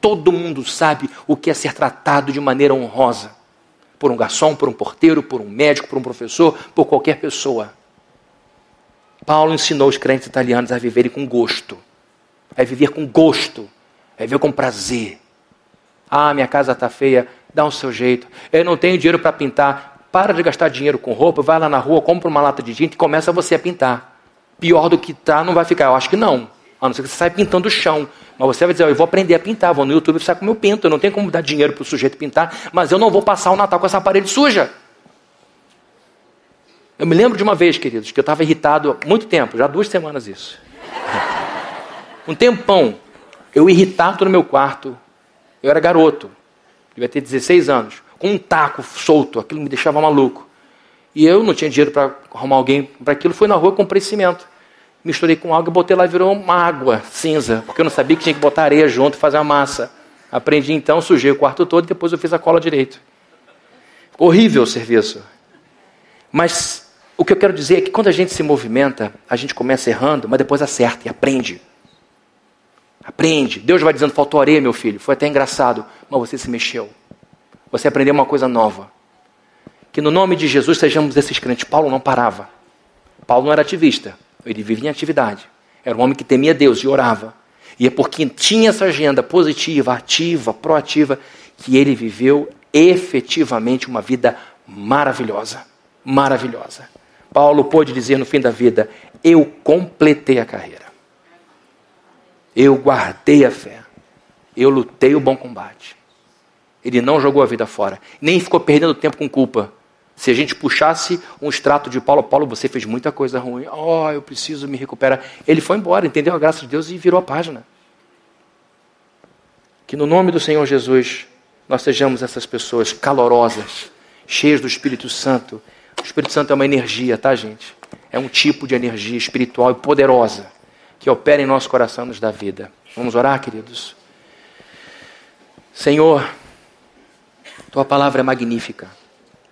Todo mundo sabe o que é ser tratado de maneira honrosa. Por um garçom, por um porteiro, por um médico, por um professor, por qualquer pessoa. Paulo ensinou os crentes italianos a viverem com gosto. A viver com gosto. A viver com prazer. Ah, minha casa está feia, dá um seu jeito. Eu não tenho dinheiro para pintar. Para de gastar dinheiro com roupa, vai lá na rua, compra uma lata de tinta e começa você a pintar. Pior do que tá, não vai ficar. Eu acho que não. A não ser que você saia pintando o chão. Mas você vai dizer, eu vou aprender a pintar, vou no YouTube e como eu pinto. Eu não tenho como dar dinheiro para o sujeito pintar, mas eu não vou passar o Natal com essa parede suja. Eu me lembro de uma vez, queridos, que eu estava irritado há muito tempo, já duas semanas isso. Um tempão, eu irritado no meu quarto. Eu era garoto, devia ter 16 anos, com um taco solto, aquilo me deixava maluco. E eu não tinha dinheiro para arrumar alguém para aquilo, fui na rua, comprei cimento misturei com água, botei lá e virou uma água cinza, porque eu não sabia que tinha que botar areia junto e fazer a massa. Aprendi então, sujei o quarto todo e depois eu fiz a cola direito. Ficou horrível o serviço. Mas o que eu quero dizer é que quando a gente se movimenta, a gente começa errando, mas depois acerta e aprende. Aprende. Deus vai dizendo: faltou areia, meu filho. Foi até engraçado, mas você se mexeu. Você aprendeu uma coisa nova. Que no nome de Jesus sejamos esses crentes. Paulo não parava. Paulo não era ativista. Ele vivia em atividade. Era um homem que temia Deus e orava. E é porque tinha essa agenda positiva, ativa, proativa, que ele viveu efetivamente uma vida maravilhosa. Maravilhosa. Paulo pôde dizer no fim da vida: Eu completei a carreira. Eu guardei a fé. Eu lutei o bom combate. Ele não jogou a vida fora. Nem ficou perdendo tempo com culpa. Se a gente puxasse um extrato de Paulo, Paulo, você fez muita coisa ruim. Oh, eu preciso me recuperar. Ele foi embora, entendeu a graça de Deus e virou a página. Que no nome do Senhor Jesus nós sejamos essas pessoas calorosas, cheias do Espírito Santo. O Espírito Santo é uma energia, tá, gente? É um tipo de energia espiritual e poderosa que opera em nosso coração e nos dá vida. Vamos orar, queridos? Senhor, tua palavra é magnífica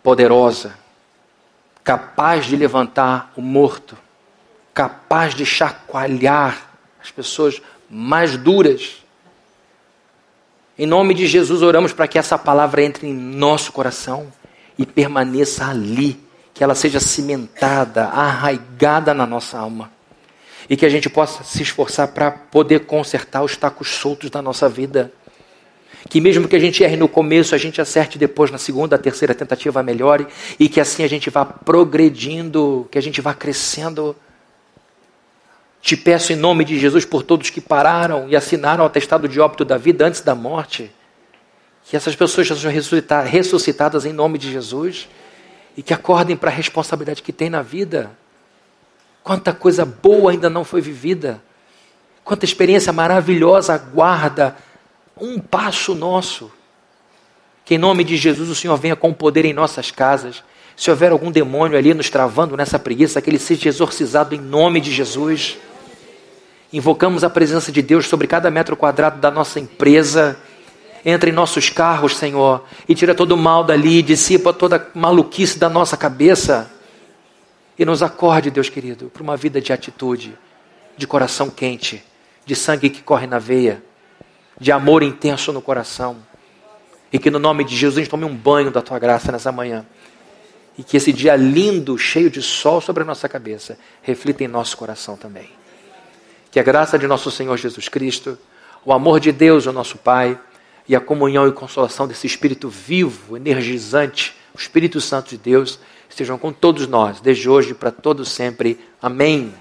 poderosa, capaz de levantar o morto, capaz de chacoalhar as pessoas mais duras. Em nome de Jesus, oramos para que essa palavra entre em nosso coração e permaneça ali, que ela seja cimentada, arraigada na nossa alma. E que a gente possa se esforçar para poder consertar os tacos soltos da nossa vida que mesmo que a gente erre no começo, a gente acerte depois na segunda, terceira tentativa melhore e que assim a gente vá progredindo, que a gente vá crescendo. Te peço em nome de Jesus por todos que pararam e assinaram o atestado de óbito da vida antes da morte, que essas pessoas sejam ressuscitadas em nome de Jesus e que acordem para a responsabilidade que tem na vida. Quanta coisa boa ainda não foi vivida, quanta experiência maravilhosa aguarda um passo nosso. Que em nome de Jesus o Senhor venha com poder em nossas casas. Se houver algum demônio ali nos travando nessa preguiça, que ele seja exorcizado em nome de Jesus. Invocamos a presença de Deus sobre cada metro quadrado da nossa empresa. Entra em nossos carros, Senhor, e tira todo o mal dali, dissipa toda maluquice da nossa cabeça. E nos acorde, Deus querido, para uma vida de atitude, de coração quente, de sangue que corre na veia de amor intenso no coração. E que no nome de Jesus a gente tome um banho da tua graça nessa manhã. E que esse dia lindo, cheio de sol sobre a nossa cabeça, reflita em nosso coração também. Que a graça de nosso Senhor Jesus Cristo, o amor de Deus, o nosso Pai, e a comunhão e consolação desse Espírito vivo, energizante, o Espírito Santo de Deus, estejam com todos nós, desde hoje para todos sempre. Amém.